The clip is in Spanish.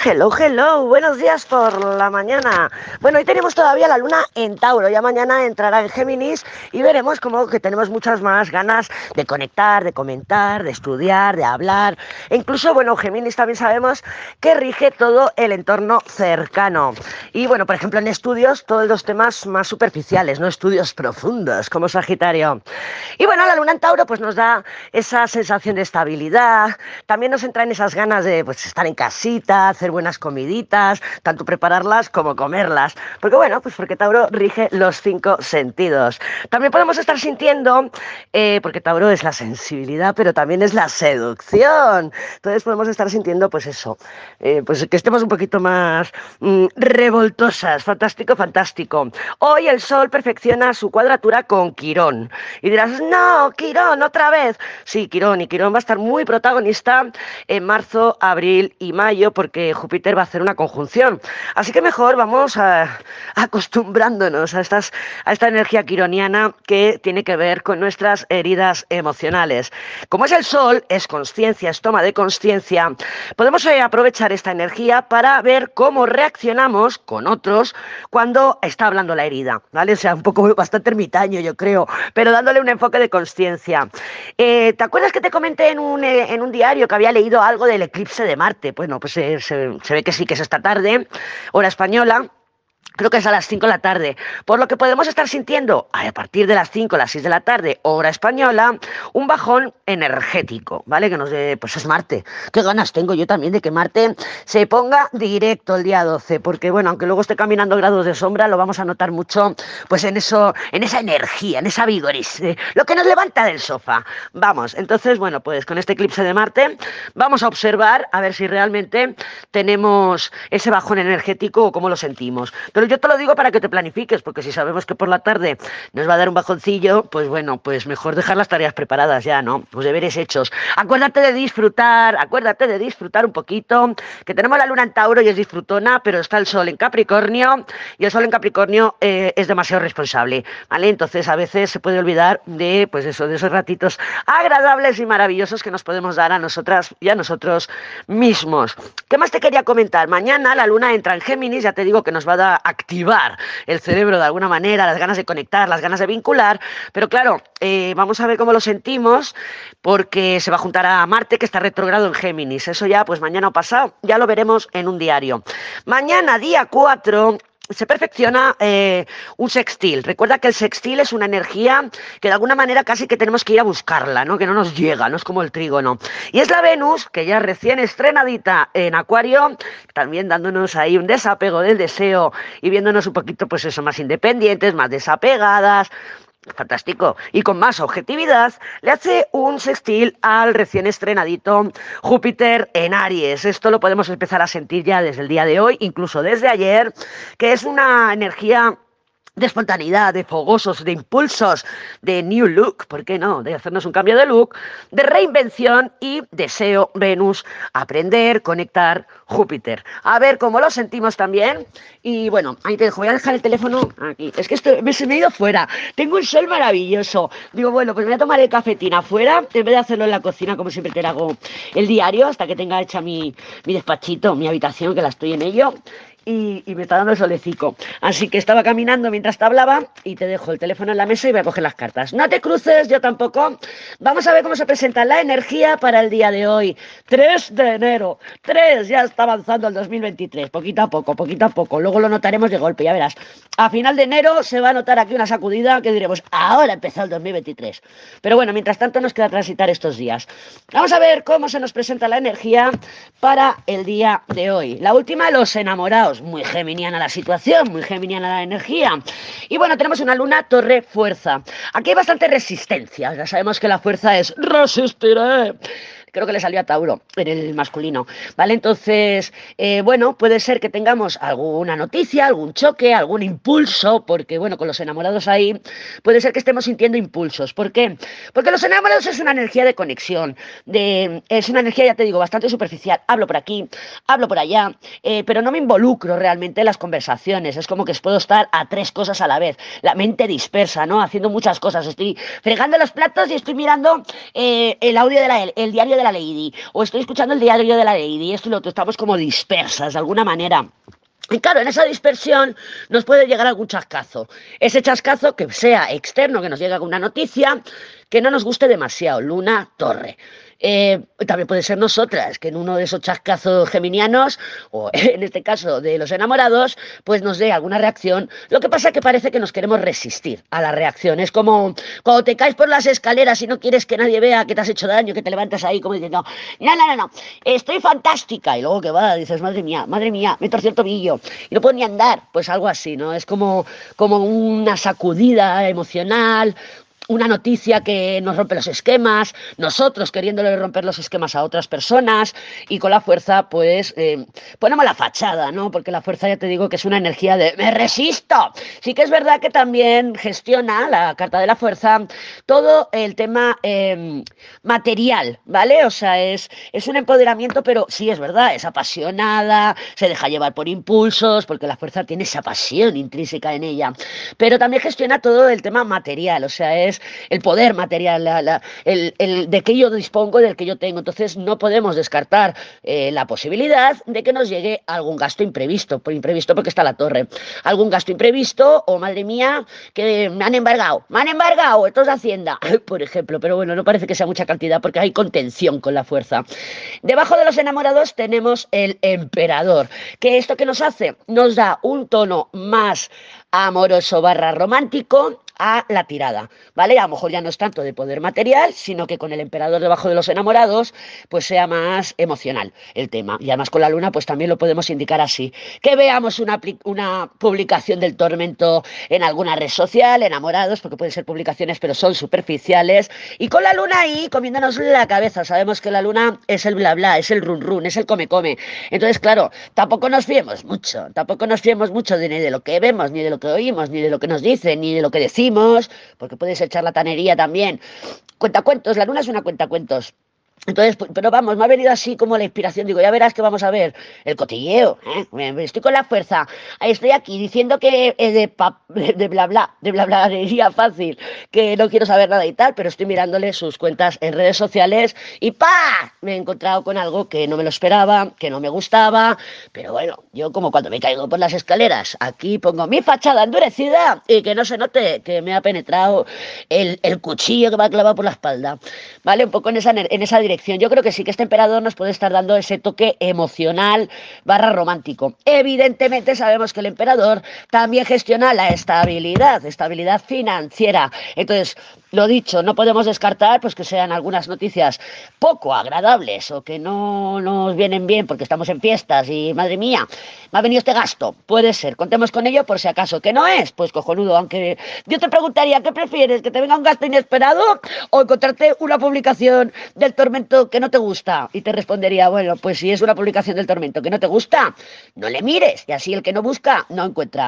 Hello, hello, buenos días por la mañana. Bueno, hoy tenemos todavía la luna en Tauro, ya mañana entrará en Géminis y veremos como que tenemos muchas más ganas de conectar, de comentar, de estudiar, de hablar. E incluso, bueno, Géminis también sabemos que rige todo el entorno cercano. Y bueno, por ejemplo, en estudios, todos los temas más superficiales, no estudios profundos, como Sagitario. Y bueno, la luna en Tauro pues nos da esa sensación de estabilidad, también nos entra en esas ganas de pues, estar en casita, hacer buenas comiditas, tanto prepararlas como comerlas. Porque bueno, pues porque Tauro rige los cinco sentidos. También podemos estar sintiendo, eh, porque Tauro es la sensibilidad, pero también es la seducción. Entonces podemos estar sintiendo, pues eso, eh, pues que estemos un poquito más mm, revoltosas. Fantástico, fantástico. Hoy el Sol perfecciona su cuadratura con Quirón. Y dirás, no, Quirón, otra vez. Sí, Quirón, y Quirón va a estar muy protagonista en marzo, abril y mayo, porque Júpiter va a hacer una conjunción. Así que mejor vamos a, acostumbrándonos a, estas, a esta energía quironiana que tiene que ver con nuestras heridas emocionales. Como es el Sol, es conciencia, es toma de conciencia, podemos eh, aprovechar esta energía para ver cómo reaccionamos con otros cuando está hablando la herida, ¿vale? O sea, un poco bastante ermitaño, yo creo, pero dándole un enfoque de conciencia. Eh, ¿Te acuerdas que te comenté en un, eh, en un diario que había leído algo del eclipse de Marte? Bueno, pues se, se ve que sí, que es esta tarde, hora española. Creo que es a las 5 de la tarde. Por lo que podemos estar sintiendo a partir de las 5 a las 6 de la tarde, hora española, un bajón energético, ¿vale? Que nos dé, pues es Marte. Qué ganas tengo yo también de que Marte se ponga directo el día 12, porque bueno, aunque luego esté caminando grados de sombra, lo vamos a notar mucho, pues en eso, en esa energía, en esa vigor, lo que nos levanta del sofá. Vamos, entonces, bueno, pues con este eclipse de Marte vamos a observar a ver si realmente tenemos ese bajón energético o cómo lo sentimos. Pero yo te lo digo para que te planifiques, porque si sabemos que por la tarde nos va a dar un bajoncillo, pues bueno, pues mejor dejar las tareas preparadas ya, ¿no? Pues deberes hechos. Acuérdate de disfrutar, acuérdate de disfrutar un poquito, que tenemos la luna en Tauro y es disfrutona, pero está el sol en Capricornio y el sol en Capricornio eh, es demasiado responsable, ¿vale? Entonces a veces se puede olvidar de, pues eso, de esos ratitos agradables y maravillosos que nos podemos dar a nosotras y a nosotros mismos. ¿Qué más te quería comentar? Mañana la luna entra en Géminis, ya te digo que nos va a dar activar el cerebro de alguna manera, las ganas de conectar, las ganas de vincular, pero claro, eh, vamos a ver cómo lo sentimos, porque se va a juntar a Marte, que está retrogrado en Géminis. Eso ya, pues mañana o pasado, ya lo veremos en un diario. Mañana, día 4, se perfecciona eh, un sextil. Recuerda que el sextil es una energía que de alguna manera casi que tenemos que ir a buscarla, ¿no? Que no nos llega, no es como el trígono. Y es la Venus, que ya recién estrenadita en Acuario, también dándonos ahí un desapego del deseo y viéndonos un poquito, pues eso, más independientes, más desapegadas, fantástico, y con más objetividad, le hace un sextil al recién estrenadito Júpiter en Aries. Esto lo podemos empezar a sentir ya desde el día de hoy, incluso desde ayer, que es una energía de espontaneidad, de fogosos, de impulsos, de new look, ¿por qué no? De hacernos un cambio de look, de reinvención y deseo Venus, aprender, conectar Júpiter. A ver cómo lo sentimos también. Y bueno, ahí te dejo, voy a dejar el teléfono aquí. Es que esto me, se me ha ido fuera. Tengo un sol maravilloso. Digo, bueno, pues voy a tomar el cafetín afuera, en vez de hacerlo en la cocina, como siempre te hago el diario, hasta que tenga hecha mi, mi despachito, mi habitación, que la estoy en ello y, me está dando el solecico. Así que estaba caminando mientras te hablaba y te dejo el teléfono en la mesa y voy a coger las cartas. No te cruces, yo tampoco. Vamos a ver cómo se presenta la energía para el día de hoy. 3 de enero. 3, ya está avanzando el 2023. Poquito a poco, poquito a poco. Luego lo notaremos de golpe, ya verás. A final de enero se va a notar aquí una sacudida que diremos, ahora empezó el 2023. Pero bueno, mientras tanto nos queda transitar estos días. Vamos a ver cómo se nos presenta la energía para el día de hoy. La última, los enamorados muy geminiana la situación, muy geminiana la energía. Y bueno, tenemos una luna torre fuerza. Aquí hay bastante resistencia, ya sabemos que la fuerza es resistiré creo que le salió a Tauro en el masculino, ¿vale? Entonces, eh, bueno, puede ser que tengamos alguna noticia, algún choque, algún impulso, porque bueno, con los enamorados ahí, puede ser que estemos sintiendo impulsos. ¿Por qué? Porque los enamorados es una energía de conexión, de, es una energía, ya te digo, bastante superficial. Hablo por aquí, hablo por allá, eh, pero no me involucro realmente en las conversaciones. Es como que puedo estar a tres cosas a la vez. La mente dispersa, ¿no? Haciendo muchas cosas. Estoy fregando los platos y estoy mirando eh, el audio de la, el diario de la Lady, o estoy escuchando el diario de la Lady, esto y lo otro, estamos como dispersas de alguna manera. Y claro, en esa dispersión nos puede llegar algún chascazo. Ese chascazo que sea externo, que nos llega con una noticia, que no nos guste demasiado. Luna Torre. Eh, también puede ser nosotras, que en uno de esos chascazos geminianos, o en este caso de los enamorados, pues nos dé alguna reacción. Lo que pasa es que parece que nos queremos resistir a la reacción. Es como cuando te caes por las escaleras y no quieres que nadie vea que te has hecho daño, que te levantas ahí como diciendo, no, no, no, no, estoy fantástica. Y luego que va, dices, madre mía, madre mía, me torcí el tobillo y no puedo ni andar. Pues algo así, ¿no? Es como, como una sacudida emocional, una noticia que nos rompe los esquemas, nosotros queriéndole romper los esquemas a otras personas y con la fuerza pues eh, ponemos la fachada, ¿no? Porque la fuerza ya te digo que es una energía de me resisto. Sí que es verdad que también gestiona la carta de la fuerza todo el tema em, material, ¿vale? O sea, es, es un empoderamiento, pero sí es verdad, es apasionada, se deja llevar por impulsos, porque la fuerza tiene esa pasión intrínseca en ella, pero también gestiona todo el tema material, o sea, es el poder material, el, de que yo dispongo, del que yo tengo. Entonces no podemos descartar eh, la posibilidad de que nos llegue algún gasto imprevisto, por imprevisto porque está la torre, algún gasto imprevisto o madre mía que me han embargado, me han embargado, esto es Hacienda, por ejemplo, pero bueno, no parece que sea mucha cantidad porque hay contención con la fuerza. Debajo de los enamorados tenemos el emperador, que esto que nos hace nos da un tono más amoroso barra romántico a la tirada, ¿vale? A lo mejor ya no es tanto de poder material, sino que con el emperador debajo de los enamorados, pues sea más emocional el tema. Y además con la luna, pues también lo podemos indicar así. Que veamos una, una publicación del tormento en alguna red social, enamorados, porque pueden ser publicaciones, pero son superficiales. Y con la luna ahí, comiéndonos la cabeza. Sabemos que la luna es el bla bla, es el run run, es el come come. Entonces, claro, tampoco nos fiemos mucho, tampoco nos fiemos mucho ni de lo que vemos, ni de lo que oímos, ni de lo que nos dicen, ni de lo que decimos porque puede ser charlatanería también. Cuentacuentos, la luna es una cuentacuentos. Entonces, pues, pero vamos, me ha venido así como la inspiración. Digo, ya verás que vamos a ver el cotilleo. ¿eh? Estoy con la fuerza. Estoy aquí diciendo que es de, de, bla bla, de bla bla, fácil, que no quiero saber nada y tal, pero estoy mirándole sus cuentas en redes sociales y ¡pa! Me he encontrado con algo que no me lo esperaba, que no me gustaba. Pero bueno, yo como cuando me caigo por las escaleras, aquí pongo mi fachada endurecida y que no se note que me ha penetrado el, el cuchillo que me ha clavado por la espalda. ¿Vale? Un poco en esa, en esa dirección yo creo que sí que este emperador nos puede estar dando ese toque emocional barra romántico. Evidentemente sabemos que el emperador también gestiona la estabilidad, estabilidad financiera. Entonces, lo dicho, no podemos descartar pues que sean algunas noticias poco agradables o que no nos vienen bien porque estamos en fiestas y madre mía, me ha venido este gasto. Puede ser, contemos con ello por si acaso. ¿Que no es? Pues cojonudo, aunque yo te preguntaría, ¿qué prefieres? ¿Que te venga un gasto inesperado o encontrarte una publicación del que no te gusta? Y te respondería, bueno, pues si es una publicación del tormento que no te gusta, no le mires y así el que no busca no encuentra.